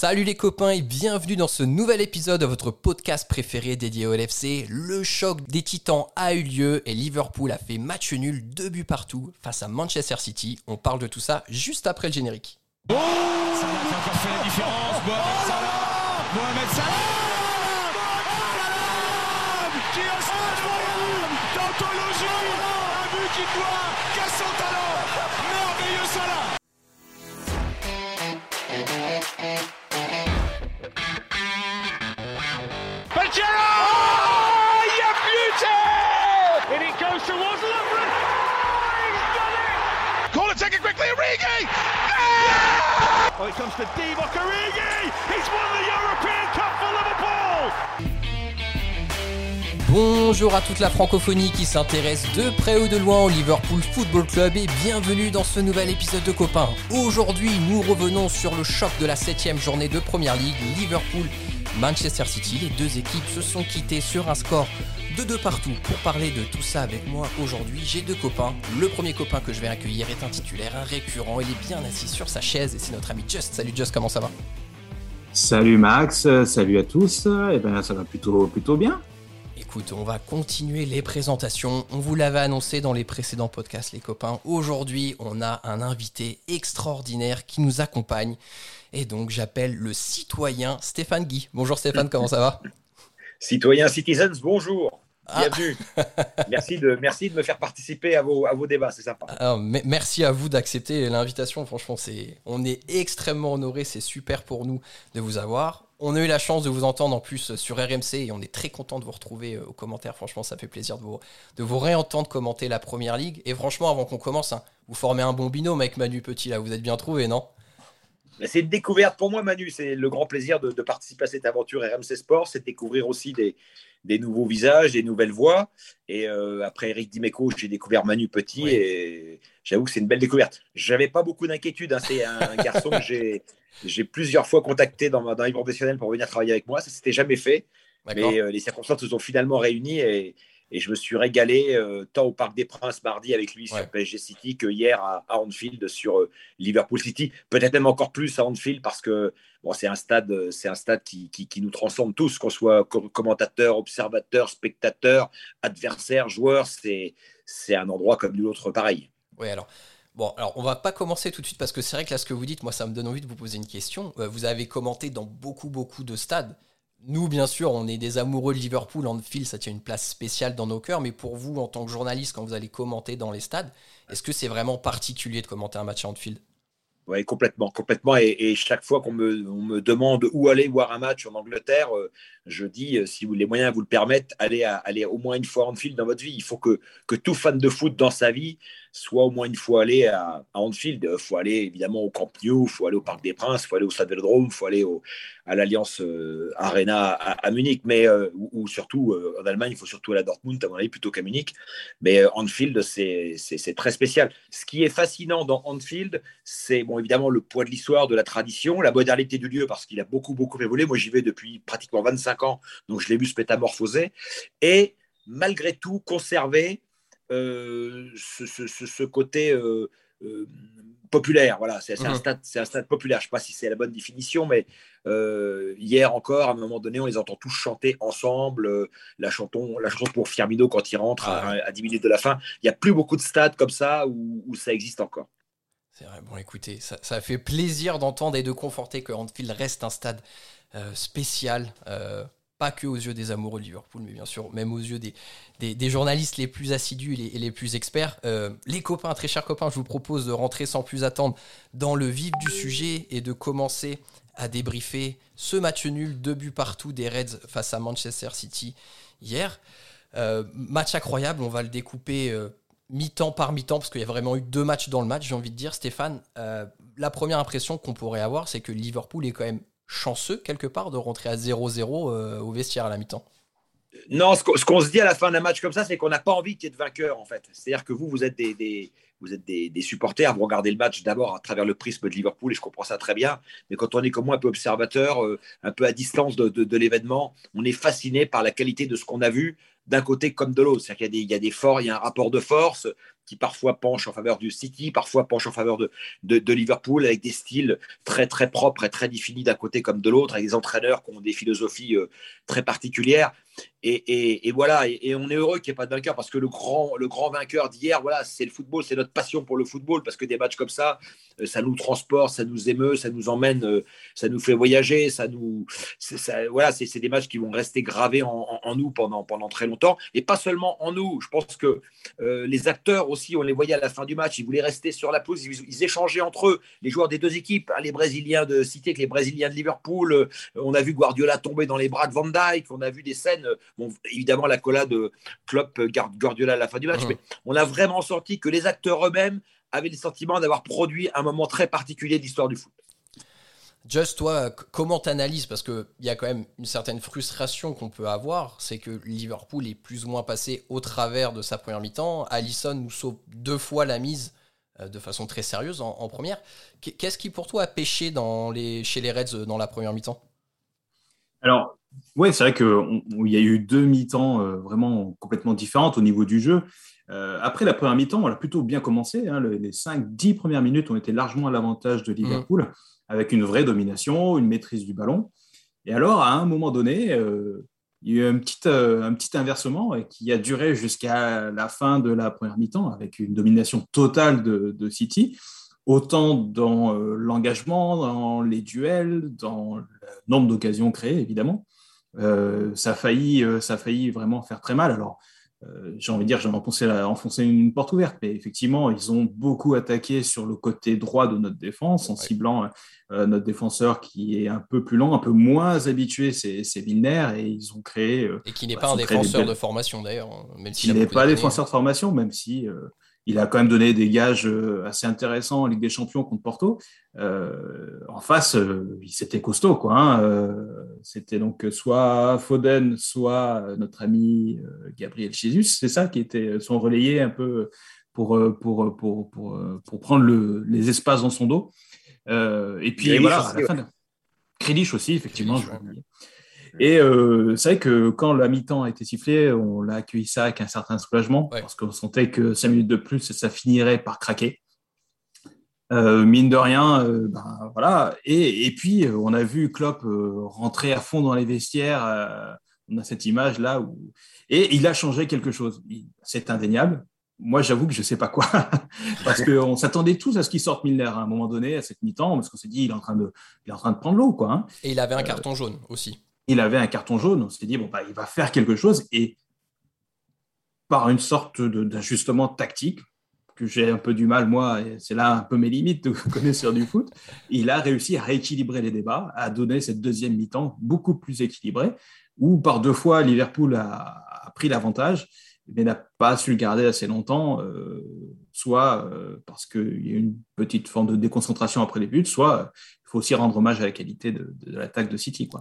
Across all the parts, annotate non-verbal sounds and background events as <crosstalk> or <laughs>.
Salut les copains et bienvenue dans ce nouvel épisode de votre podcast préféré dédié au LFC. Le choc des titans a eu lieu et Liverpool a fait match nul, deux buts partout face à Manchester City. On parle de tout ça juste après le générique. Oh Salah qui a encore fait la différence. Mohamed Salah Mohamed Salah Qui a incroyable D'anthologie Un but qui doit towards Lovren Oh He's done it Call it, take it quickly, Origi Oh, it comes to Divock Origi! He's won the European Cup for Liverpool! Bonjour à toute la francophonie qui s'intéresse de près ou de loin au Liverpool Football Club et bienvenue dans ce nouvel épisode de Copains. Aujourd'hui, nous revenons sur le choc de la 7 journée de Première Ligue, Liverpool Manchester City. Les deux équipes se sont quittées sur un score de deux partout. Pour parler de tout ça avec moi aujourd'hui, j'ai deux copains. Le premier copain que je vais accueillir est un titulaire, un récurrent. Il est bien assis sur sa chaise et c'est notre ami Just. Salut Just, comment ça va? Salut Max, salut à tous. Eh ben ça va plutôt plutôt bien. Écoute, on va continuer les présentations. On vous l'avait annoncé dans les précédents podcasts, les copains. Aujourd'hui, on a un invité extraordinaire qui nous accompagne. Et donc, j'appelle le citoyen Stéphane Guy. Bonjour Stéphane, comment ça va? Citoyens, citizens, bonjour. Ah. Bienvenue. merci, de, merci de me faire participer à vos, à vos débats, c'est sympa. Alors, me- merci à vous d'accepter l'invitation. Franchement, c'est, on est extrêmement honorés. C'est super pour nous de vous avoir. On a eu la chance de vous entendre en plus sur RMC et on est très content de vous retrouver euh, aux commentaires. Franchement, ça fait plaisir de vous, de vous réentendre commenter la première ligue. Et franchement, avant qu'on commence, hein, vous formez un bon binôme avec Manu Petit là. Vous êtes bien trouvé, non? C'est une découverte pour moi, Manu. C'est le grand plaisir de, de participer à cette aventure RMC Sport. C'est découvrir aussi des, des nouveaux visages, des nouvelles voix. Et euh, après Eric Dimeco, j'ai découvert Manu Petit Oui. et j'avoue que c'est une belle découverte. J'avais pas beaucoup d'inquiétude. hein. C'est un <laughs> garçon que j'ai, j'ai plusieurs fois contacté dans ma dans professionnelle pour venir travailler avec moi. Ça s'était jamais fait. Mais euh, les circonstances se sont finalement réunies et, et je me suis régalé euh, tant au Parc des Princes mardi avec lui Ouais. sur PSG City que hier à, à Anfield sur euh, Liverpool City. Peut-être même encore plus à Anfield parce que bon, c'est un stade, euh, c'est un stade qui, qui, qui nous transcende tous, qu'on soit co- commentateur, observateur, spectateur, adversaire, joueur. C'est, c'est un endroit comme nul autre pareil. Oui, alors. Bon, alors on va pas commencer tout de suite parce que c'est vrai que là, ce que vous dites, moi, ça me donne envie de vous poser une question. Vous avez commenté dans beaucoup, beaucoup de stades. Nous, bien sûr, on est des amoureux de Liverpool. Anfield, ça tient une place spéciale dans nos cœurs. Mais pour vous, en tant que journaliste, quand vous allez commenter dans les stades, est-ce que c'est vraiment particulier de commenter un match à Anfield? Oui, complètement, complètement. Et, chaque fois qu'on me, on me demande où aller voir un match en Angleterre, euh, je dis, euh, si les moyens vous le permettent, allez, allez au moins une fois Anfield dans votre vie. Il faut que, que tout fan de foot dans sa vie soit au moins une fois allé à, à Anfield. Il faut aller évidemment au Camp Nou, il faut aller au Parc des Princes, il faut aller au Stade Vélodrome, il faut aller au, à l'Alliance euh, Arena à, Munich, mais euh, ou, ou surtout euh, en Allemagne, il faut surtout aller à Dortmund, à mon avis, plutôt qu'à Munich. Mais euh, Anfield, c'est très spécial. Ce qui est fascinant dans Anfield, c'est bon, évidemment le poids de l'histoire, de la tradition, la modernité du lieu, parce qu'il a beaucoup, beaucoup évolué. Moi, j'y vais depuis pratiquement 25 ans, donc je l'ai vu se métamorphoser. Et malgré tout, conserver euh, ce, ce- ce- ce côté euh, euh, populaire. Voilà, c'est c'est un, stade- c'est un stade populaire. Je ne sais pas si c'est la bonne définition, mais hier encore, à un moment donné, on les entend tous chanter ensemble la, chanson, la chanson pour Firmino quand il rentre Ah à, à 10 minutes de la fin. Il n'y a plus beaucoup de stades comme ça où, où ça existe encore. C'est vrai, bon écoutez, ça, fait plaisir d'entendre et de conforter que Anfield reste un stade euh, spécial, euh, pas que aux yeux des amoureux de Liverpool, mais bien sûr même aux yeux des, journalistes les plus assidus et les, plus experts. Euh, les copains, très chers copains, je vous propose de rentrer sans plus attendre dans le vif du sujet et de commencer à débriefer ce match nul, deux buts partout des Reds face à Manchester City hier. Match incroyable, on va le découper mi-temps par mi-temps, parce qu'il y a vraiment eu deux matchs dans le match, j'ai envie de dire, Stéphane. euh, la première impression qu'on pourrait avoir, c'est que Liverpool est quand même chanceux, quelque part, de rentrer à 0-0 euh, au vestiaire à la mi-temps. Non, ce qu'on se dit à la fin d'un match comme ça, c'est qu'on n'a pas envie qu'il y ait de vainqueur, en fait. C'est-à-dire que vous, vous êtes des, vous êtes des, supporters, vous regardez le match d'abord à travers le prisme de Liverpool, et je comprends ça très bien. Mais quand on est comme moi un peu observateur, euh, un peu à distance de l'événement, on est fasciné par la qualité de ce qu'on a vu d'un côté comme de l'autre. C'est-à-dire qu'il y, a des forts, il y a un rapport de force qui parfois penche en faveur du City, parfois penche en faveur de, de, Liverpool, avec des styles très très propres et très définis d'un côté comme de l'autre, avec des entraîneurs qui ont des philosophies euh, très particulières. Et, voilà, et, on est heureux qu'il n'y ait pas de vainqueur parce que le grand, le grand vainqueur d'hier, voilà, c'est le football, c'est notre passion pour le football parce que des matchs comme ça, euh, ça nous transporte, ça nous émeut, ça nous emmène, euh, ça nous fait voyager, ça nous, voilà, c'est des matchs qui vont rester gravés en, nous pendant, pendant très longtemps et pas seulement en nous. Je pense que euh, les acteurs aussi, on les voyait à la fin du match, ils voulaient rester sur la pelouse, ils, échangeaient entre eux, les joueurs des deux équipes, hein, les Brésiliens de Cité les Brésiliens de Liverpool. on a vu Guardiola tomber dans les bras de Van Dijk, on a vu des scènes évidemment, la collade de Klopp, Guardiola à la fin du match, mmh. mais on a vraiment senti que les acteurs eux-mêmes avaient le sentiment d'avoir produit un moment très particulier de l'histoire du foot. Just, toi, comment t'analyses Parce qu'il y a quand même une certaine frustration qu'on peut avoir, c'est que Liverpool est plus ou moins passé au travers de sa première mi-temps. Allison nous sauve deux fois la mise euh, de façon très sérieuse en, première. Qu'est-ce qui pour toi a pêché dans les, chez les Reds euh, dans la première mi-temps? Alors, oui, c'est vrai qu'il y a eu deux mi-temps euh, vraiment complètement différentes au niveau du jeu. Euh, après la première mi-temps, on a plutôt bien commencé. Hein. les 5-10 premières minutes ont été largement à l'avantage de Liverpool, mmh. avec une vraie domination, une maîtrise du ballon. Et alors, à un moment donné, euh, il y a eu un petit, un petit inversement qui a duré jusqu'à la fin de la première mi-temps, avec une domination totale de City autant dans l'engagement, dans les duels, dans le nombre d'occasions créées, évidemment. Euh, ça, a failli, euh, ça a failli vraiment faire très mal. Alors, euh, j'ai envie de dire, j'ai enfoncé, enfoncé une porte ouverte, mais effectivement, ils ont beaucoup attaqué sur le côté droit de notre défense en ciblant notre défenseur qui est un peu plus lent, un peu moins habitué, c'est, Milner, et ils ont créé. et qui n'est pas un défenseur de formation d'ailleurs, même s'il n'est pas défenseur de formation, même si il a quand même donné des gages euh, assez intéressants en Ligue des Champions contre Porto. Euh, en face, euh, c'était costaud. Quoi, hein. c'était donc soit Foden, soit notre ami Gabriel Jesus. C'est ça qui était son relayé un peu pour, pour, pour, pour, pour prendre le, les espaces dans son dos. et puis voilà, à la fin aussi, effectivement. Et euh, c'est vrai que quand la mi-temps a été sifflée, on l'a accueilli ça avec un certain soulagement, parce qu'on sentait que cinq minutes de plus, ça finirait par craquer. Euh, mine de rien, euh, ben, voilà. Et, et, puis, on a vu Klopp rentrer à fond dans les vestiaires. on a cette image là où et il a changé quelque chose. C'est indéniable. Moi, j'avoue que je ne sais pas quoi, <laughs> parce qu'on s'attendait tous à ce qu'il sorte Milner à un moment donné, à cette mi-temps, parce qu'on s'est dit il est en train de, il est en train de prendre l'eau, quoi. Hein. Et il avait un carton jaune aussi il avait un carton jaune. On s'est dit, bon, bah, il va faire quelque chose. Et par une sorte d'ajustement tactique, que j'ai un peu du mal, moi, c'est là un peu mes limites de <laughs> connaisseur du foot, il a réussi à rééquilibrer les débats, à donner cette deuxième mi-temps beaucoup plus équilibrée, où par deux fois, Liverpool a, pris l'avantage, mais n'a pas su le garder assez longtemps, euh, soit euh, parce qu'il y a une petite forme de déconcentration après les buts, soit il faut aussi rendre hommage à la qualité de, de l'attaque de City. Quoi.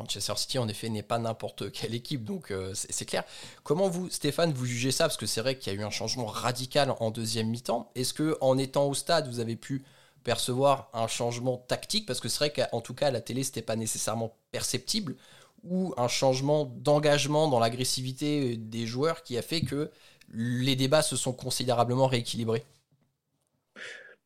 Manchester City, en effet, n'est pas n'importe quelle équipe, donc euh, c'est clair. Comment vous, Stéphane, vous jugez ça? Parce que c'est vrai qu'il y a eu un changement radical en deuxième mi-temps. Est-ce que en étant au stade, vous avez pu percevoir un changement tactique? Parce que c'est vrai qu'en tout cas, à la télé, c'était pas nécessairement perceptible. Ou un changement d'engagement dans l'agressivité des joueurs qui a fait que les débats se sont considérablement rééquilibrés?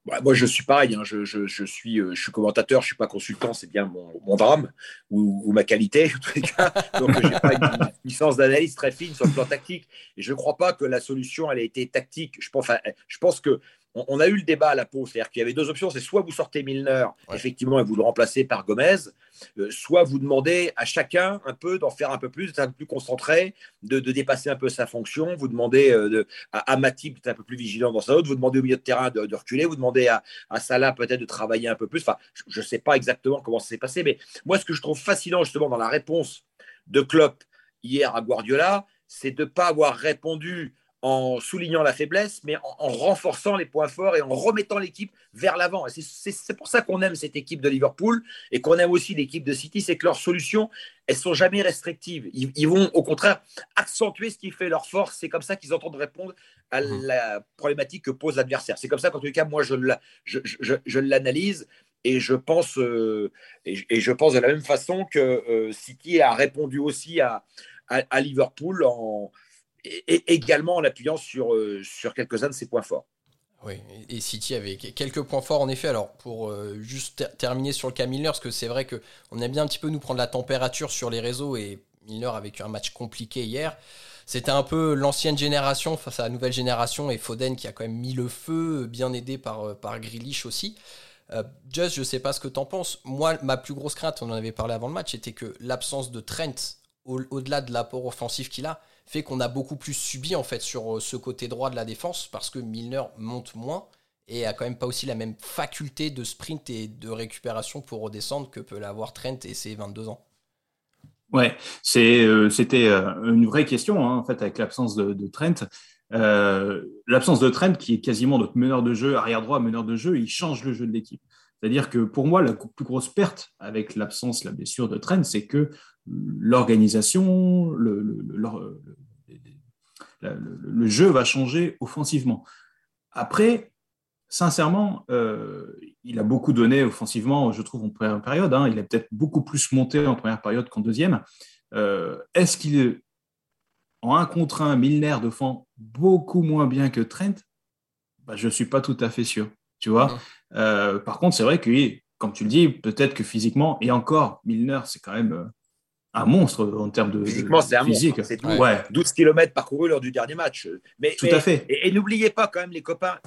Bah, moi, je suis pareil. Hein. Je, suis, euh, je suis commentateur, je ne suis pas consultant, c'est bien mon, drame ou, ma qualité, en cas. Donc, je n'ai pas une <laughs> licence d'analyse très fine sur le plan tactique. Et je ne crois pas que la solution, elle ait été tactique. Je pense, je pense que on, a eu le débat à la pause, c'est-à-dire qu'il y avait deux options, c'est soit vous sortez Milner, effectivement, et vous le remplacez par Gomez, euh, soit vous demandez à chacun un peu d'en faire un peu plus, d'être un peu plus concentré, de, dépasser un peu sa fonction, vous demandez euh, à, à Matip d'être un peu plus vigilant dans sa haute, vous demandez au milieu de terrain de, reculer, vous demandez à, à Salah peut-être de travailler un peu plus, enfin, je ne sais pas exactement comment ça s'est passé, mais moi, ce que je trouve fascinant justement dans la réponse de Klopp hier à Guardiola, c'est de ne pas avoir répondu en soulignant la faiblesse, mais en, renforçant les points forts et en remettant l'équipe vers l'avant. C'est pour ça qu'on aime cette équipe de Liverpool et qu'on aime aussi l'équipe de City, c'est que leurs solutions, elles sont jamais restrictives. Ils, vont au contraire accentuer ce qui fait leur force. C'est comme ça qu'ils entendent répondre à mmh. la problématique que pose l'adversaire. C'est comme ça qu'en tout cas, moi, je, l'analyse et je pense euh, et, je pense de la même façon que euh, City a répondu aussi à, à Liverpool en et également en appuyant sur, euh, sur quelques-uns de ses points forts. Oui, et City avait quelques points forts en effet. Alors pour euh, juste terminer sur le cas Milner, parce que c'est vrai qu'on aime bien un petit peu nous prendre la température sur les réseaux et Milner a vécu un match compliqué hier. C'était un peu l'ancienne génération face à la nouvelle génération et Foden qui a quand même mis le feu, bien aidé par, euh, par Grealish aussi. Just, je sais pas ce que tu en penses. Moi, ma plus grosse crainte, on en avait parlé avant le match, était que l'absence de Trent, au-delà de l'apport offensif qu'il a, fait qu'on a beaucoup plus subi en fait sur euh, ce côté droit de la défense parce que Milner monte moins et a quand même pas aussi la même faculté de sprint et de récupération pour redescendre que peut l'avoir Trent et ses 22 ans. Ouais, euh, c'était euh, une vraie question hein, en fait avec l'absence de, Trent. l'absence de Trent, qui est quasiment notre meneur de jeu, arrière droit, meneur de jeu, il change le jeu de l'équipe. C'est-à-dire que pour moi, la plus grosse perte avec l'absence, la blessure de Trent, c'est que l'organisation, le, jeu va changer offensivement. Après, sincèrement, euh, il a beaucoup donné offensivement, je trouve, en première période. Hein. il a peut-être beaucoup plus monté en première période qu'en deuxième. Euh, est-ce qu'il, en un contre un, Milner défend beaucoup moins bien que Trent? Bah, Je ne suis pas tout à fait sûr. Tu vois euh, par contre, c'est vrai que, comme tu le dis, peut-être que physiquement, et encore, Milner, c'est quand même un monstre en termes de physiquement c'est un physique. monstre c'est ouais. 12 km parcourus lors du dernier match mais tout à fait et, n'oubliez pas quand même les copains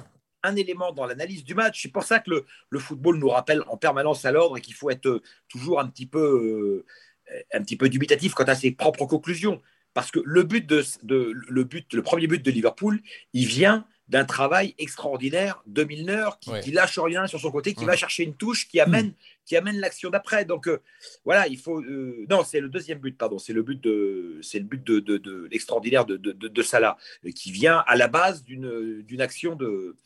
un élément dans l'analyse du match c'est pour ça que le, football nous rappelle en permanence à l'ordre et qu'il faut être euh, toujours un petit peu euh, un petit peu dubitatif quant à ses propres conclusions parce que le but de, de le but le premier but de Liverpool il vient d'un travail extraordinaire de Milner qui, qui, lâche rien sur son côté, qui va chercher une touche qui amène, qui amène l'action d'après. Donc euh, voilà, il faut. Euh, non, c'est le deuxième but, pardon. C'est le but de, c'est le but de, de, l'extraordinaire de, de, Salah euh, qui vient à la base d'une, d'une action de,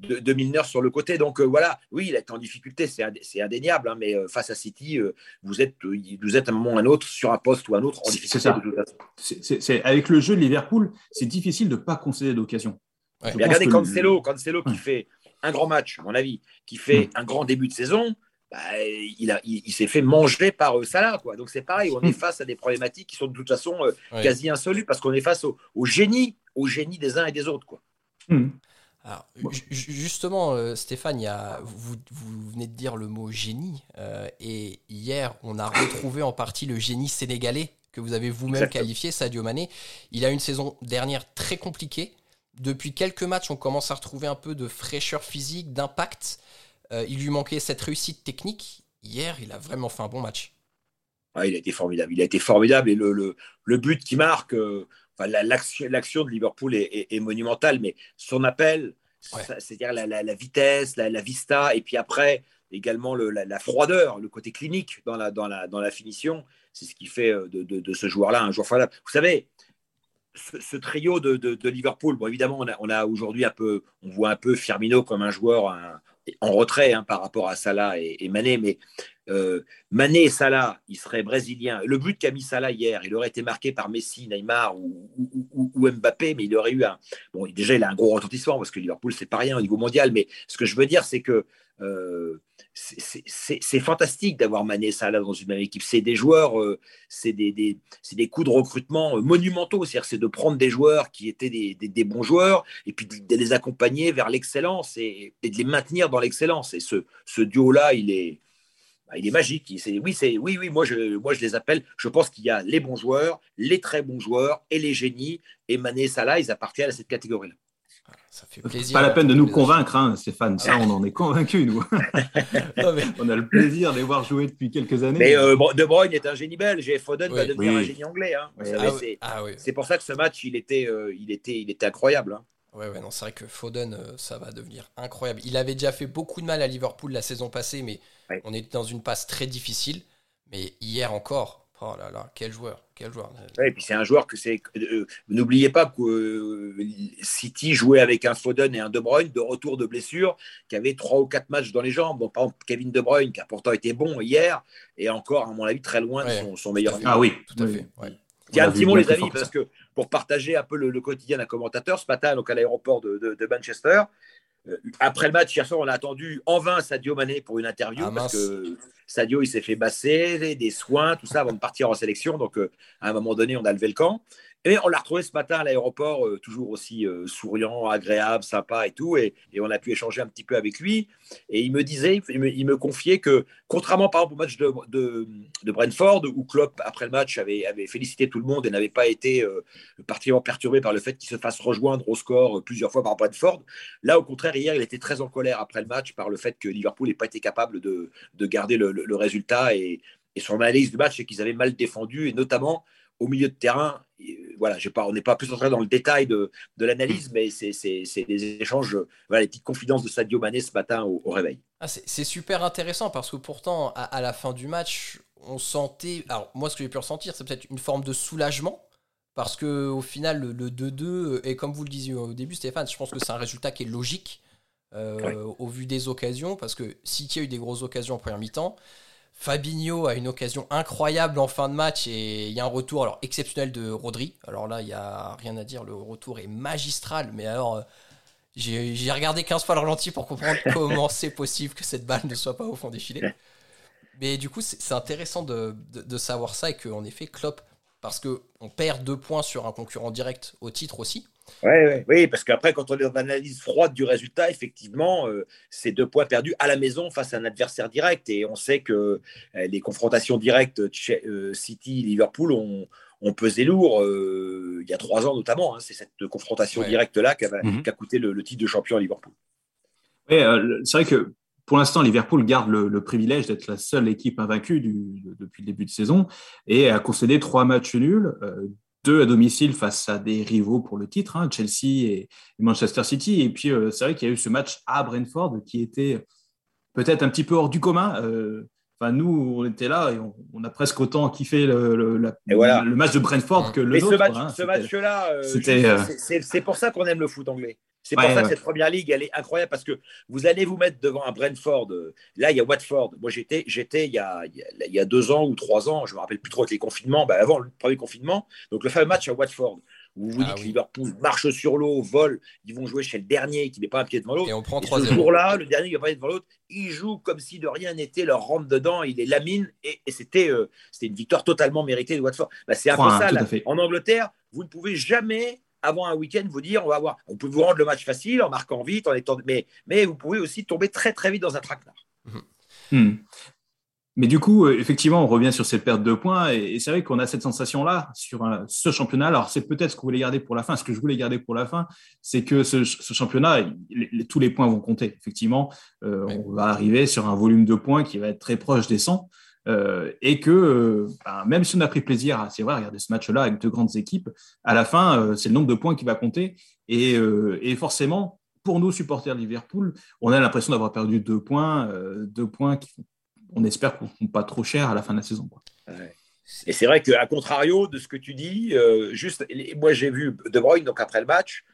de, Milner sur le côté. Donc voilà, oui, il est en difficulté, c'est, indéniable. Hein, mais face à City, vous êtes, vous êtes à un moment ou un autre sur un poste ou un autre en difficulté. C'est ça. avec le jeu de Liverpool, c'est difficile de ne pas concéder d'occasion regardez Cancelo, Cancelo qui fait un grand match, à mon avis, qui fait un grand début de saison, bah, il, a, il, s'est fait manger par euh, Salah. Quoi. Donc c'est pareil, on est <laughs> face à des problématiques qui sont de toute façon euh, quasi insolubles parce qu'on est face au, génie, au génie des uns et des autres. Quoi. Hmm. justement, euh, Stéphane, y a, vous, vous, venez de dire le mot génie, et hier, on a retrouvé en partie le génie sénégalais que vous avez vous-même qualifié, Sadio Mané. Il a une saison dernière très compliquée, depuis quelques matchs, on commence à retrouver un peu de fraîcheur physique, d'impact. Euh, il lui manquait cette réussite technique. Hier, il a vraiment fait un bon match. il a été formidable. Il a été formidable et le, but qui marque, euh, l'action de Liverpool est, monumentale, mais son appel, c'est-à-dire la, vitesse, la, vista, et puis après également la, froideur, le côté clinique dans la, dans dans la finition, c'est ce qui fait euh, de, de ce joueur-là un joueur formidable. Vous savez, ce, trio de, Liverpool, bon, évidemment, on a, aujourd'hui un peu, on voit un peu Firmino comme un joueur en retrait hein, par rapport à Salah et, Mané, mais euh, Mané et Salah, il serait brésilien. Le but qu'a mis Salah hier, il aurait été marqué par Messi, Neymar ou, Mbappé, mais il aurait eu un. Bon, déjà, il a un gros retentissement parce que Liverpool, c'est pas rien au niveau mondial, mais ce que je veux dire, c'est que c'est fantastique d'avoir Mané Salah dans une même équipe. C'est des joueurs, euh, c'est des, coups de recrutement euh, monumentaux. C'est de prendre des joueurs qui étaient des, bons joueurs et puis de, les accompagner vers l'excellence et, de les maintenir dans l'excellence. Et ce, duo-là, il est, bah, magique. oui, oui, oui, moi je, moi je les appelle. Je pense qu'il y a les bons joueurs, les très bons joueurs et les génies. Et Mané et Salah, ils appartiennent à cette catégorie-là. Ça fait plaisir. Pas la peine de nous convaincre, hein, Stéphane. Ça, on en est convaincus, nous. <laughs> On a le plaisir de les voir jouer depuis quelques années. Mais euh, De Bruyne est un génie belge et Foden va devenir un génie anglais. Hein. Ah c'est pour ça que ce match, il était, euh, il était, il était incroyable. Hein. Ouais, ouais, non, c'est vrai que Foden, euh, ça va devenir incroyable. Il avait déjà fait beaucoup de mal à Liverpool la saison passée, mais on était dans une passe très difficile. Mais hier encore, Oh là là, quel joueur, quel joueur. et puis c'est un joueur que c'est. Euh, n'oubliez pas que euh, City jouait avec un Foden et un De Bruyne de retour de blessure, qui avait trois ou quatre matchs dans les jambes. Bon, par exemple, Kevin De Bruyne, qui a pourtant été bon hier, et encore, à mon avis, très loin de son, meilleur Ah oui, tout à fait. Tiens, un petit mot, les amis, parce que pour partager un peu le, quotidien d'un commentateur, ce matin, donc à l'aéroport de, Manchester, après le match, hier soir, on a attendu en vain Sadio Mané pour une interview ah, parce que Sadio, il s'est fait basser, des soins, tout ça avant de partir en sélection. Donc, euh, à un moment donné, on a levé le camp. Et on l'a retrouvé ce matin à l'aéroport, euh, toujours aussi euh, souriant, agréable, sympa et tout. Et, on a pu échanger un petit peu avec lui. Et il me disait, il me, confiait que, contrairement par exemple au match de, de, Brentford, où Klopp, après le match, avait, avait félicité tout le monde et n'avait pas été euh, particulièrement perturbé par le fait qu'il se fasse rejoindre au score plusieurs fois par Brentford, là, au contraire, hier, il était très en colère après le match par le fait que Liverpool n'ait pas été capable de, garder le, résultat. Et, et son analyse du match, c'est qu'ils avaient mal défendu, et notamment au milieu de terrain, voilà, pas, on n'est pas plus entré dans le détail de, l'analyse, mais c'est des échanges, voilà, les petites confidences de Sadio Mané ce matin au, réveil. Ah, c'est super intéressant parce que pourtant, à, la fin du match, on sentait. Alors, moi, ce que j'ai pu ressentir, c'est peut-être une forme de soulagement. Parce que au final, le 2-2, et comme vous le disiez au début, Stéphane, je pense que c'est un résultat qui est logique euh, au vu des occasions. Parce que City a eu des grosses occasions en première mi-temps. Fabinho a une occasion incroyable en fin de match et il y a un retour alors exceptionnel de Rodri. Alors là, il n'y a rien à dire, le retour est magistral. Mais alors, euh, j'ai regardé 15 fois le ralenti pour comprendre <laughs> comment c'est possible que cette balle ne soit pas au fond des filets. Mais du coup, c'est intéressant de, savoir ça et qu'en effet, Klopp, parce qu'on perd deux points sur un concurrent direct au titre aussi, oui, parce qu'après, quand on est dans l'analyse froide du résultat, effectivement, euh, c'est deux points perdus à la maison face à un adversaire direct. Et on sait que euh, les confrontations directes euh, City-Liverpool ont, pesé lourd il y a trois ans notamment. Hein. c'est cette confrontation directe-là mhm. qui, a coûté le, titre de champion à Liverpool. Oui, c'est vrai que pour l'instant, Liverpool garde le, privilège d'être la seule équipe invaincue depuis le début de saison et a concédé trois matchs nuls, deux à domicile face à des rivaux pour le titre, hein, Chelsea et, Manchester City. Et puis, euh, c'est vrai qu'il y a eu ce match à Brentford qui était peut-être un petit peu hors du commun. Euh, enfin, nous, on était là et on, a presque autant kiffé le, le, match de Brentford que le nôtre. Ce match, hein. là euh, c'est pour ça qu'on aime le foot anglais. C'est pour ça que cette première ligue, elle est incroyable parce que vous allez vous mettre devant un Brentford. Euh, là, il y a Watford. Moi, j'étais, j'étais il, y a, il y a deux ans ou trois ans, je me rappelle plus trop avec les confinements, ben avant le premier confinement. Donc, le fameux match à Watford où vous, ah dites que Liverpool marche sur l'eau, vole, ils vont jouer chez le dernier qui n'est pas un pied devant l'autre. Et on prend trois Ce jour-là, le dernier qui n'est pas devant l'autre, il joue comme si de rien n'était, leur rentre dedans, il est lamine et, c'était, euh, c'était une victoire totalement méritée de Watford. Ben, c'est un peu ça. Là. En Angleterre, vous ne pouvez jamais avant un week-end, vous dire on va voir, on peut vous rendre le match facile en marquant vite, en étant, mais, mais vous pouvez aussi tomber très très vite dans un traquenard. Hmm. Mais du coup, euh, effectivement, on revient sur cette perte de points et, c'est vrai qu'on a cette sensation-là sur ce championnat. Alors, c'est peut-être ce que vous voulez garder pour la fin. Ce que je voulais garder pour la fin, c'est que ce, championnat, tous les points vont compter. Effectivement, euh, on va arriver sur un volume de points qui va être très proche des 100. Euh, et que euh, ben, même si on a pris plaisir, vrai, regarder ce match-là avec deux grandes équipes, à la fin, euh, c'est le nombre de points qui va compter. Et, forcément, pour nous, supporters de Liverpool, on a l'impression d'avoir perdu deux points, deux points qui, on espère, ne coûteront pas trop cher à la fin de la saison. Et c'est vrai qu'à contrario de ce que tu dis, juste, moi j'ai vu De Bruyne, donc après le match,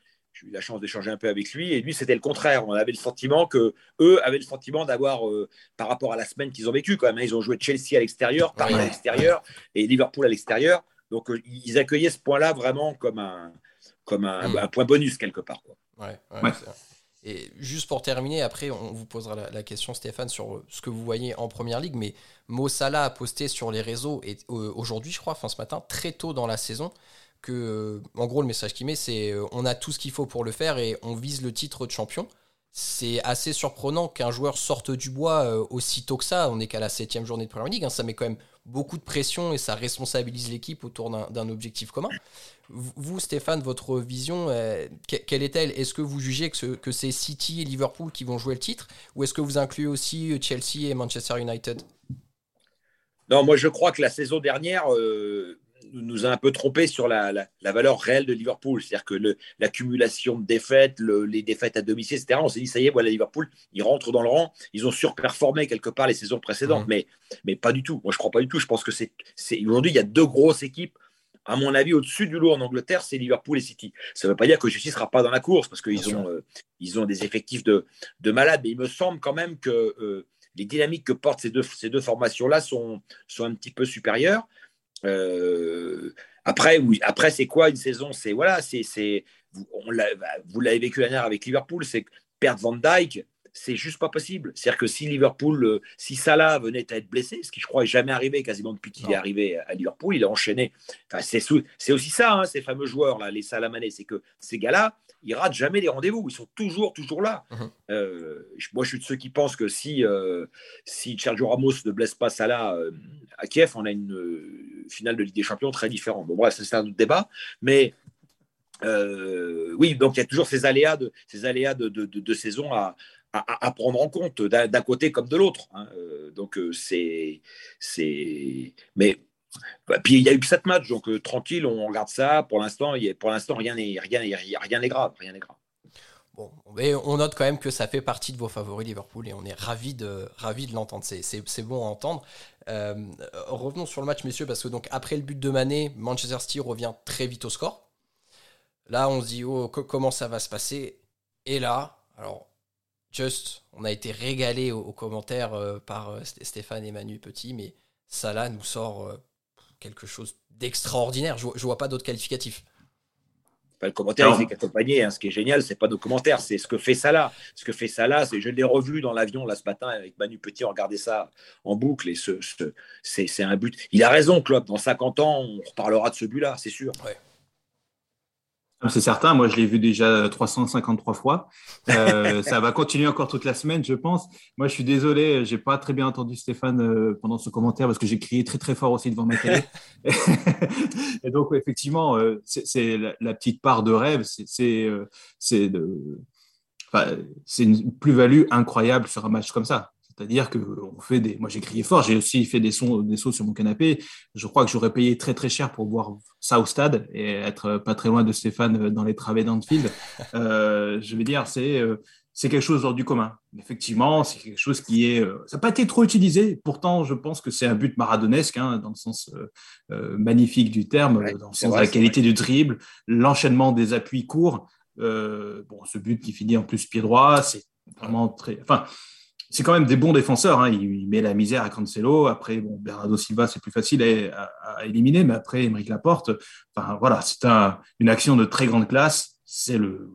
j'ai eu la chance d'échanger un peu avec lui, et lui, c'était le contraire. On avait le sentiment que eux avaient le sentiment d'avoir, euh, par rapport à la semaine qu'ils ont vécue, quand même, hein, ils ont joué Chelsea à l'extérieur, Paris à l'extérieur, et Liverpool à l'extérieur. Donc, euh, ils accueillaient ce point-là vraiment comme un, comme un, mm. point bonus quelque part. Et juste pour terminer, après, on vous posera la, question, Stéphane, sur ce que vous voyez en première ligue. Mais Mo Salah a posté sur les réseaux, et euh, aujourd'hui, je crois, enfin ce matin, très tôt dans la saison, que, euh, en gros, le message qu'il met, c'est euh, on a tout ce qu'il faut pour le faire et on vise le titre de champion. C'est assez surprenant qu'un joueur sorte du bois euh, aussitôt que ça. On n'est qu'à la septième journée de Premier League. Hein. Ça met quand même beaucoup de pression et ça responsabilise l'équipe autour d'un objectif commun. Vous, Stéphane, votre vision, quelle est-elle? Est-ce que vous jugez que, que c'est City et Liverpool qui vont jouer le titre Ou est-ce que vous incluez aussi Chelsea et Manchester United? Non, moi je crois que la saison dernière, nous a un peu trompé sur la, valeur réelle de Liverpool. C'est-à-dire que l'accumulation de défaites, les défaites à domicile, etc., on s'est dit, ça y est, voilà, Liverpool, ils rentrent dans le rang. Ils ont surperformé quelque part les saisons précédentes, mmh. mais, mais pas du tout. Moi, je ne crois pas du tout. Je pense que c'est aujourd'hui, il y a deux grosses équipes à mon avis, au-dessus du lot en Angleterre, c'est Liverpool et City. Ça ne veut pas dire que Chelsea ne sera pas dans la course, parce qu'ils ont, euh, ils ont des effectifs de, de, malades, mais il me semble quand même que euh, les dynamiques que portent ces deux, ces deux formations-là sont, sont un petit peu supérieures. Euh, après, après c'est quoi une saison? C'est voilà, c'est vous, vous l'avez vécu l'année avec Liverpool, c'est perdre Van Dyke, c'est juste pas possible. C'est-à-dire que si Liverpool, euh, si Salah venait à être blessé, ce qui je crois est jamais arrivé quasiment depuis qu'il est arrivé à Liverpool, il a enchaîné. Enfin, c'est aussi ça, hein, ces fameux joueurs là, les Salamanais, c'est que ces gars-là, ils ratent jamais les rendez-vous. Ils sont toujours, toujours là. Mhm. Euh, moi, je suis de ceux qui pensent que si, euh, si Sergio Ramos ne blesse pas Salah à Kiev, on a une finale de Ligue des Champions très différente. Bon, bref, c'est un autre débat. Mais oui, donc il y a toujours ces aléas de, ces aléas de, de saison à, à, prendre en compte d'un côté comme de l'autre. Hein. Euh, donc euh, c'est c'est mais bah, puis il y a eu sept matchs donc euh, tranquille on regarde ça pour l'instant pour l'instant rien n'est rien rien n'est grave rien n'est grave. Bon, mais on note quand même que ça fait partie de vos favoris Liverpool et on est ravi de ravi de l'entendre. C'est bon à entendre. revenons sur le match, messieurs, parce que donc après le but de Mané, Manchester City revient très vite au score. Là, on se dit oh, comment ça va se passer? Et là, alors Just, on a été régalé aux, commentaires euh, par euh, Stéphane et Manu Petit, mais Salah nous sort euh, quelque chose d'extraordinaire. Je, ne vois pas d'autres qualificatifs. le commentaire, il fait qu'accompagner. Hein. Ce qui est génial, c'est pas nos commentaires, c'est ce que fait Salah. Ce que fait Salah, c'est je l'ai revu dans l'avion là ce matin avec Manu Petit, on regardait ça en boucle et ce, c'est un but. Il a raison, Klopp. Dans 50 ans, on reparlera de ce but-là, c'est sûr. C'est certain, moi je l'ai vu déjà 353 fois. Euh, <laughs> ça va continuer encore toute la semaine, je pense. Moi je suis désolé, j'ai pas très bien entendu Stéphane euh, pendant ce commentaire parce que j'ai crié très très fort aussi devant ma télé. <laughs> et donc effectivement, euh, c'est la, petite part de rêve, c'est c'est une plus-value incroyable sur un match comme ça. C'est-à-dire que on fait des. Moi, j'ai crié fort. J'ai aussi fait des sons, des sauts sur mon canapé. Je crois que j'aurais payé très très cher pour voir ça au stade et être pas très loin de Stéphane dans les travées d'Anfield. <laughs> Euh, je veux dire, c'est euh, c'est quelque chose hors du commun. Effectivement, c'est quelque chose qui est. Euh, ça n'a pas été trop utilisé. Pourtant, je pense que c'est un but maradonesque, hein, dans le sens magnifique du terme, dans le sens de la qualité du dribble, l'enchaînement des appuis courts. bon, ce but qui finit en plus pied droit, c'est vraiment très. Enfin, c'est quand même des bons défenseurs. Hein. Il, met la misère à Cancelo. Après, bon, Bernardo Silva, c'est plus facile à, éliminer, mais après, Émeric Laporte, enfin, voilà, c'est une action de très grande classe. C'est le,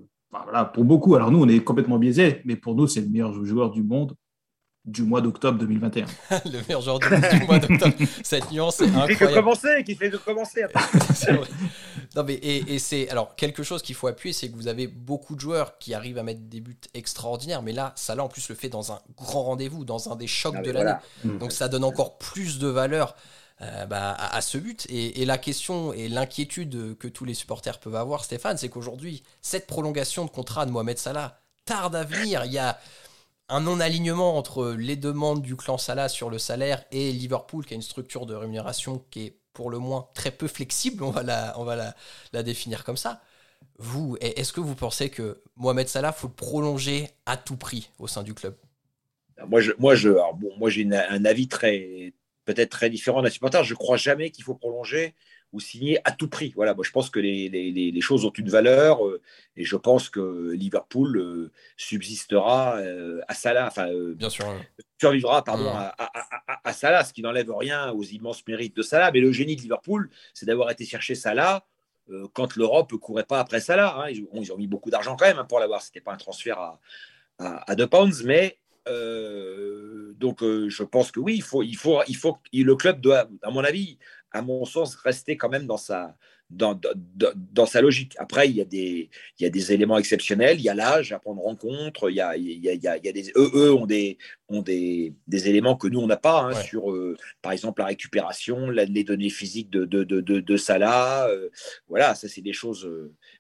pour beaucoup. Alors nous, on est complètement biaisés, mais pour nous, c'est le meilleur joueur du monde du mois d'octobre 2021. <laughs> le meilleur joueur du, mois d'octobre. <laughs> Cette nuance est incroyable. Qui fait que commencer, qui fait que commencer. <laughs> non mais et, c'est alors quelque chose qu'il faut appuyer, c'est que vous avez beaucoup de joueurs qui arrivent à mettre des buts extraordinaires, mais là, ça là en plus le fait dans un grand rendez-vous, dans un des chocs ah, de l'année. Donc ça donne encore plus de valeur. Euh, bah, à, ce but. Et, et la question et l'inquiétude que tous les supporters peuvent avoir, Stéphane, c'est qu'aujourd'hui, cette prolongation de contrat de Mohamed Salah tarde à venir. Il y a, un non-alignement entre les demandes du clan Salah sur le salaire et Liverpool, qui a une structure de rémunération qui est pour le moins très peu flexible, on va la, on va la, définir comme ça. Vous, est-ce que vous pensez que Mohamed Salah faut prolonger à tout prix au sein du club? Moi, je, moi, moi, j'ai un avis très, peut-être très différent d'un supporter. Je crois jamais qu'il faut prolonger ou signer à tout prix. Voilà, moi, je pense que les, les, les choses ont une valeur euh, et je pense que Liverpool euh, subsistera euh, à Salah, enfin, Bien sûr, survivra pardon, mmh. à, à, à, Salah, ce qui n'enlève rien aux immenses mérites de Salah. Mais le génie de Liverpool, c'est d'avoir été chercher Salah quand l'Europe ne courait pas après Salah. Hein. Ils, ont mis beaucoup d'argent quand même hein, pour l'avoir. Ce n'était pas un transfert à, à, 2 pounds, mais donc je pense que oui, il faut, il faut, il faut, le club doit, à mon avis, à mon sens, rester quand même dans sa, dans, dans, sa logique. Après, il y, a des, il y a des éléments exceptionnels, il y a l'âge à prendre en compte, il y a, il y a, il y a des, eux, ont, des, ont des, des éléments que nous, on n'a pas, hein, sur, euh, par exemple, la récupération, les données physiques de, de, de, de Salah. Euh, voilà, ça, c'est des choses.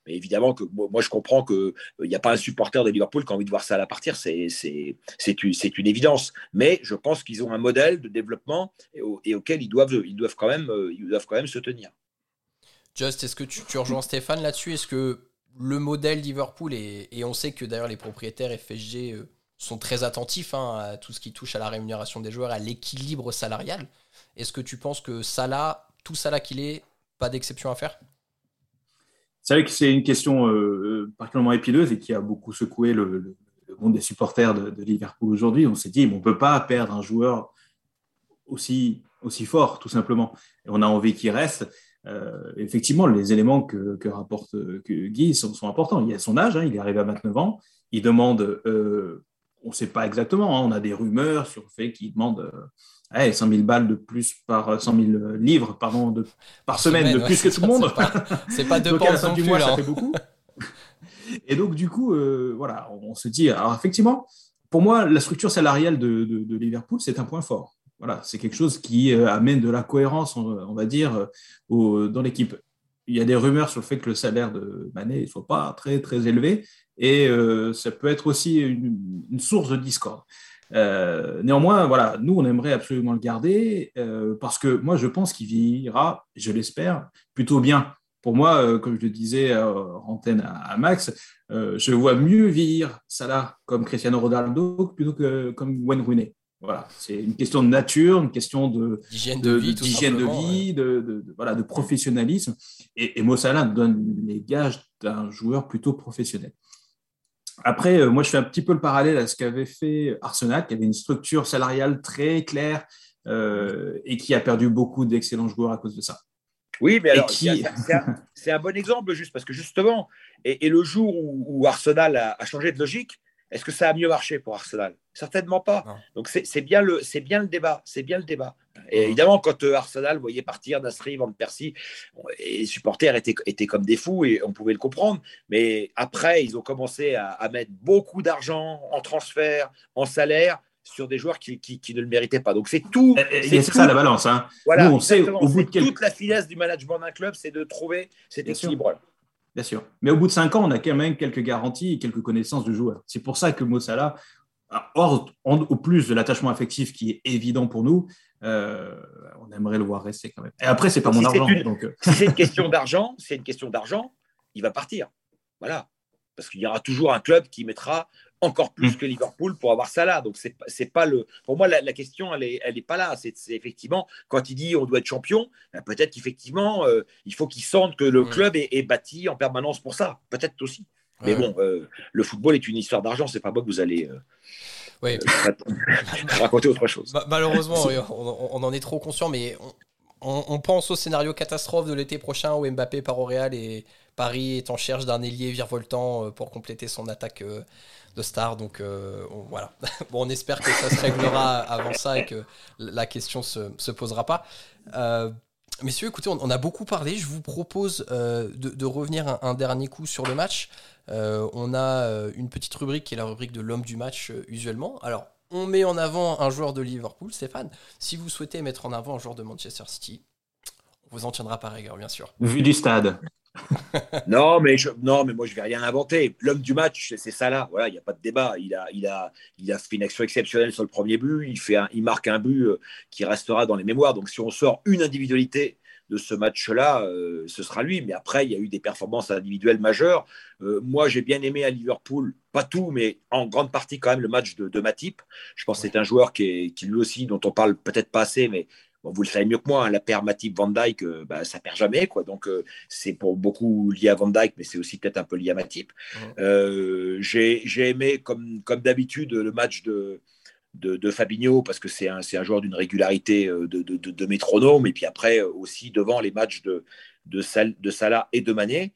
Euh, mais évidemment, que moi, je comprends qu'il n'y a pas un supporter de Liverpool qui a envie de voir Salah partir, c'est une, évidence. Mais je pense qu'ils ont un modèle de développement et, auquel ils doivent, ils, doivent quand même, se tenir. Just, est-ce que tu, rejoins Stéphane là-dessus? Est-ce que le modèle Liverpool, et, et on sait que d'ailleurs les propriétaires FSG euh, sont très attentifs hein, à tout ce qui touche à la rémunération des joueurs, à l'équilibre salarial, est-ce que tu penses que Salah, tout Salah qu'il est, pas d'exception à faire? C'est vrai que c'est une question euh, particulièrement épineuse et qui a beaucoup secoué le, monde des supporters de, Liverpool aujourd'hui. On s'est dit, on ne peut pas perdre un joueur aussi, aussi fort, tout simplement. On a envie qu'il reste. Euh, effectivement, les éléments que, rapporte Guy sont, importants. Il a son âge, hein, il est arrivé à 29 ans. Il demande, euh, on ne sait pas exactement, hein, on a des rumeurs sur le fait qu'il demande euh, hey, 100 000 balles de plus par 100 000 livres pardon, de, par, semaine, semaine, de plus ouais, que tout le monde. C'est pas, pas <laughs> deux pentes non du plus, mois, là. ça fait beaucoup. <laughs> Et donc, du coup, euh, voilà, on se dit, alors effectivement, pour moi, la structure salariale de, de, de Liverpool, c'est un point fort. Voilà, c'est quelque chose qui euh, amène de la cohérence, on, on va dire, euh, au, dans l'équipe. Il y a des rumeurs sur le fait que le salaire de Mané ne soit pas très, très élevé, et euh, ça peut être aussi une, une source de discorde. Euh, néanmoins, voilà, nous, on aimerait absolument le garder euh, parce que moi, je pense qu'il vieillira, je l'espère, plutôt bien. Pour moi, euh, comme je le disais en antenne à, à Max, je vois mieux vieillir Salah comme Cristiano Ronaldo plutôt que comme Wayne Rooney. Voilà, c'est une question de nature, une question de d'hygiène de, de, vie, de, de, vie ouais. de, de, voilà, de professionnalisme. Et, et Mo Salah donne les gages d'un joueur plutôt professionnel. Après, euh, moi, je fais un petit peu le parallèle à ce qu'avait fait Arsenal, qui avait une structure salariale très claire euh, et qui a perdu beaucoup d'excellents joueurs à cause de ça. Oui, mais alors, qui... c'est un, un, bon exemple, juste parce que justement, et, et le jour où, où Arsenal a, a, changé de logique, est-ce que ça a mieux marché pour Arsenal? Certainement pas. Non. Donc c'est bien le c'est bien le débat, c'est bien le débat. Et mmh. évidemment, quand euh, Arsenal voyait partir Nasri, Van Persie, et les supporters étaient, étaient comme des fous et on pouvait le comprendre. Mais après, ils ont commencé à, à mettre beaucoup d'argent en transfert, en salaire sur des joueurs qui, qui, qui, ne le méritaient pas. Donc c'est tout. C'est ça la balance. Hein. Voilà, Nous, on sait au bout de quel... toute la finesse du management d'un club, c'est de trouver cet équilibre-là. Bien sûr. Mais au bout de cinq ans, on a quand même quelques garanties et quelques connaissances du joueur. C'est pour ça que Mossala, hors, au plus de l'attachement affectif qui est évident pour nous, euh, on aimerait le voir rester quand même. Et après, c'est pas mon argent. Une, donc... Si c'est une question <laughs> d'argent, c'est une question d'argent, il va partir. Voilà. Parce qu'il y aura toujours un club qui mettra encore plus mmh. que Liverpool pour avoir ça là. Donc c'est c'est pas le. Pour moi la, la, question elle est elle est pas là. C'est effectivement quand il dit on doit être champion, ben peut-être qu'effectivement euh, il faut qu'il sente que le mmh. club est, est, bâti en permanence pour ça. Peut-être aussi. Mais bon, euh, le football est une histoire d'argent. C'est pas moi que vous allez. Euh, oui. <laughs> raconter autre chose. Malheureusement, oui, on, on, en est trop conscient, mais on, on, pense au scénario catastrophe de l'été prochain où Mbappé part au Real et Paris est en cherche d'un ailier virevoltant pour compléter son attaque de stars. Donc euh, on, voilà. <laughs> bon, on espère que ça se réglera avant ça et que la question se, se posera pas. Euh, messieurs, écoutez, on, a beaucoup parlé. Je vous propose euh, de, revenir un, dernier coup sur le match. Euh, on a une petite rubrique qui est la rubrique de l'homme du match usuellement. Alors, on met en avant un joueur de Liverpool, Stéphane. Si vous souhaitez mettre en avant un joueur de Manchester City, on vous en tiendra par rigueur, bien sûr. Vu du stade <laughs> non, mais je, non, mais moi je vais rien inventer. L'homme du match, c'est ça là. Voilà, il n'y a pas de débat. Il a, il a, il a fait une action exceptionnelle sur le premier but. Il fait, un, il marque un but euh, qui restera dans les mémoires. Donc si on sort une individualité de ce match-là, euh, ce sera lui. Mais après, il y a eu des performances individuelles majeures. Euh, moi, j'ai bien aimé à Liverpool, pas tout, mais en grande partie quand même le match de, de Matip. Je pense que c'est un joueur qui, est, qui lui aussi, dont on parle peut-être pas assez, mais Bon, vous le savez mieux que moi, hein, la paire Matip Van Dyke, euh, bah, ça perd jamais, quoi. Donc euh, c'est pour beaucoup lié à Van Dyke, mais c'est aussi peut-être un peu lié à Matip. Mmh. Euh, J'ai aimé, comme, comme d'habitude, le match de, de, de, Fabinho parce que c'est un, un, joueur d'une régularité de, de, de, métronome. Et puis après aussi devant les matchs de, de, Sal, de Salah et de Mané.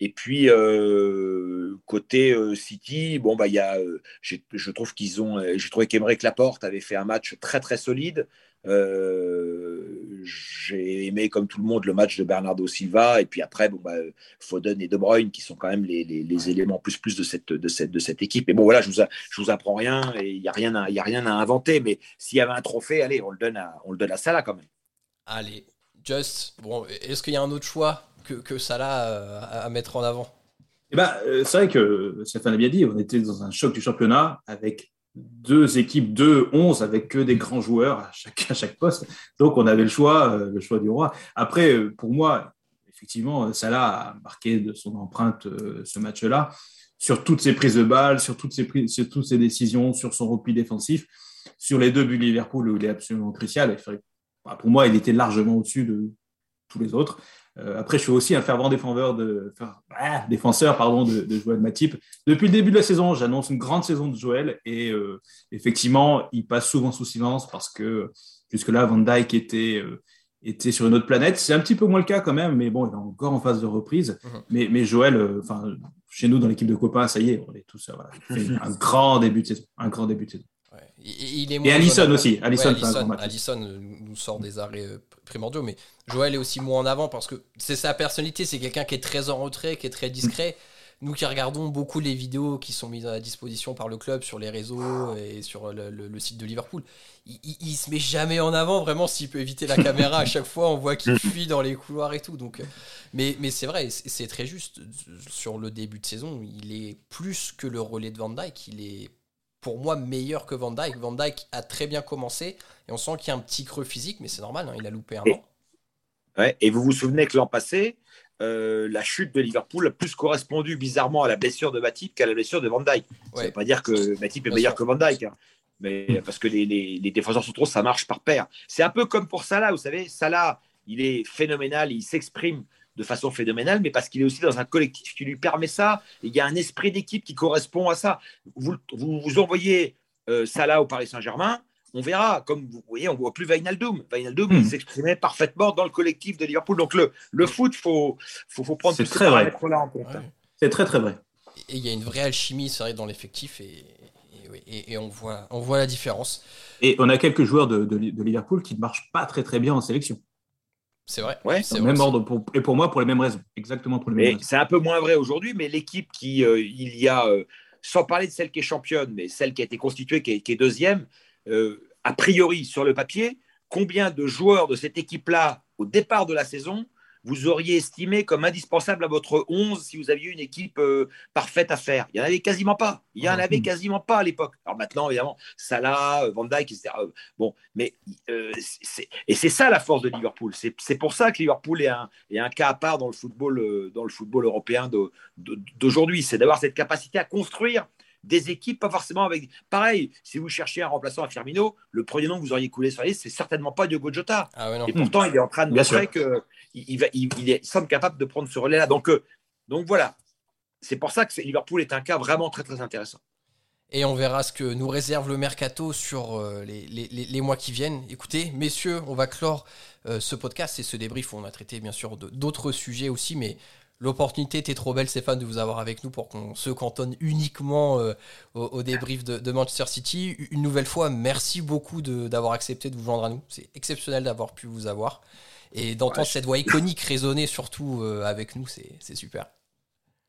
Et puis euh, côté euh, City, bon bah il y a, euh, je trouve qu'ils ont, j'ai trouvé qu'Emeric Laporte avait fait un match très très solide. Euh, j'ai aimé, comme tout le monde, le match de Bernardo Silva. Et puis après, bon, bah, Foden et De Bruyne, qui sont quand même les, les, les éléments plus plus de cette, de, cette, de cette équipe. Et bon, voilà, je vous, a, je vous apprends rien et il n'y a, rien à, y a rien à inventer. Mais s'il y avait un trophée, allez, on le donne à, on le donne à Salah quand même. Allez, Just, bon, est-ce qu'il y a un autre choix que, que Salah euh, à, à mettre en avant? Eh ben, c'est vrai que Stéphane a bien dit, on était dans un choc du championnat avec deux équipes de 11 avec que des grands joueurs à chaque, poste. Donc, on avait le choix, euh, le choix du roi. Après, pour moi, effectivement, Salah a marqué de son empreinte ce match-là sur toutes ses prises de balles, sur toutes ses, sur toutes ses décisions, sur son repli défensif, sur les deux buts de Liverpool où il est absolument crucial. Bah, pour moi, il était largement au-dessus de tous les autres. Euh, après, je suis aussi un fervent défenseur de, ah, défenseur pardon, de, de, Joël Matip. Depuis le début de la saison, j'annonce une grande saison de Joël et euh, effectivement, il passe souvent sous silence parce que jusque-là, Van Dyke était, euh, était sur une autre planète. C'est un petit peu moins le cas quand même, mais bon, il est encore en phase de reprise. Mhm. mais, mais, Joël, enfin, chez nous, dans l'équipe de copains, ça y est, on est tous voilà, <laughs> un grand début de saison. Un grand début de saison. Et Allison aussi. Allison, nous sort des arrêts primordiaux, mais Joël est aussi moins en avant parce que c'est sa personnalité, c'est quelqu'un qui est très en retrait, qui est très discret. Nous qui regardons beaucoup les vidéos qui sont mises à disposition par le club sur les réseaux et sur le, site de Liverpool, il, il, se met jamais en avant vraiment s'il peut éviter la caméra. à chaque fois, on voit qu'il fuit dans les couloirs et tout. Donc, mais, mais c'est vrai, c'est très juste. Sur le début de saison, il est plus que le relais de Van Dyke. Il est pour moi meilleur que Van Dyke. Van Dyke a très bien commencé et on sent qu'il y a un petit creux physique, mais c'est normal, hein, il a loupé un an. Ouais, et vous vous souvenez que l'an passé, euh, la chute de Liverpool a plus correspondu bizarrement à la blessure de Matip qu'à la blessure de Van Dyke. Ça ne veut pas dire que Matip est meilleur que Van Dyke, hein. mais parce que les, les, les défenseurs centraux, ça marche par paire. C'est un peu comme pour Salah, vous savez, Salah, il est phénoménal, il s'exprime de façon phénoménale, mais parce qu'il est aussi dans un collectif qui lui permet ça. il y a un esprit d'équipe qui correspond à ça. Vous, vous, envoyez euh, Salah au Paris Saint-Germain, on verra. Comme vous voyez, on ne voit plus Vainaldoum. Vainaldoum, il hmm. s'exprimait parfaitement dans le collectif de Liverpool. Donc le, le foot, il faut, faut, faut, prendre tous ces paramètres-là en compte. C'est très très vrai. Et il y a une vraie alchimie, c'est vrai, dans l'effectif et, et, on, voit, on voit la différence. Et on a quelques joueurs de, de, de Liverpool qui ne marchent pas très très bien en sélection. C'est vrai. Ouais, c'est même ordre pour, et pour moi pour les mêmes raisons, exactement pour les mêmes raisons. C'est un peu moins vrai aujourd'hui, mais l'équipe qui euh, il y a, euh, sans parler de celle qui est championne, mais celle qui a été constituée, qui est, deuxième, euh, a priori sur le papier, combien de joueurs de cette équipe-là au départ de la saison vous auriez estimé comme indispensable à votre 11 si vous aviez une équipe euh, parfaite à faire Il n'y en avait quasiment pas. Il n'y en avait quasiment pas à l'époque. Alors maintenant, évidemment, Salah, euh, Van Dijk, etc. Euh, bon, mais et c'est ça la force de Liverpool. C'est pour ça que Liverpool est un, est un, cas à part dans le football, dans le football européen d'aujourd'hui. C'est d'avoir cette capacité à construire des équipes, pas forcément avec. Pareil, si vous cherchez un remplaçant à Firmino, le premier nom que vous auriez coulé sur la liste, c'est certainement pas Diogo Jota. Ah et pourtant, il est en train de montrer qu'il il, il, est semble capable de prendre ce relais-là. Donc, euh, donc voilà. C'est pour ça que Liverpool est un cas vraiment très très intéressant. Et on verra ce que nous réserve le mercato sur euh, les, les, les, mois qui viennent. Écoutez, messieurs, on va clore euh, ce podcast et ce débrief. On a traité bien sûr d'autres sujets aussi, mais L'opportunité était trop belle, Stéphane, de vous avoir avec nous pour qu'on se cantonne uniquement euh, au, débrief de, Manchester City. Une nouvelle fois, merci beaucoup d'avoir accepté de vous joindre à nous. C'est exceptionnel d'avoir pu vous avoir. Et d'entendre cette voix iconique résonner surtout euh, avec nous, c'est super.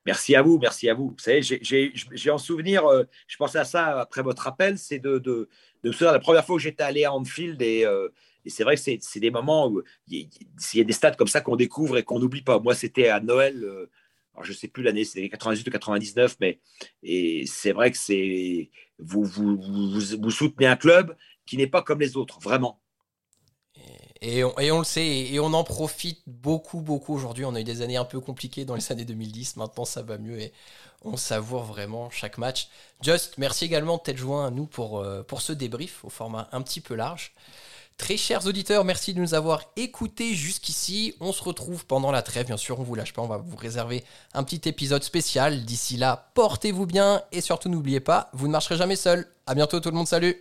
Merci à vous, merci à vous. Vous savez, j'ai en souvenir, euh, je pensais à ça après votre appel, c'est de, de, de, la première fois que j'étais allé à Anfield et et c'est vrai que c'est des moments où il y, a des stades comme ça qu'on découvre et qu'on n'oublie pas. Moi, c'était à Noël, euh, alors je ne sais plus l'année, c'était 98 ou 99, mais c'est vrai que vous, soutenez un club qui n'est pas comme les autres, vraiment. Et on, et on, le sait, et on en profite beaucoup, beaucoup aujourd'hui. On a eu des années un peu compliquées dans les années 2010. Maintenant, ça va mieux et on savoure vraiment chaque match. Just, merci également de t'être joint à nous pour, euh, pour ce débrief au format un petit peu large. Très chers auditeurs, merci de nous avoir écoutés jusqu'ici. On se retrouve pendant la trêve, bien sûr, on vous lâche pas, on va vous réserver un petit épisode spécial. D'ici là, portez-vous bien et surtout n'oubliez pas, vous ne marcherez jamais seul. À bientôt tout le monde, salut.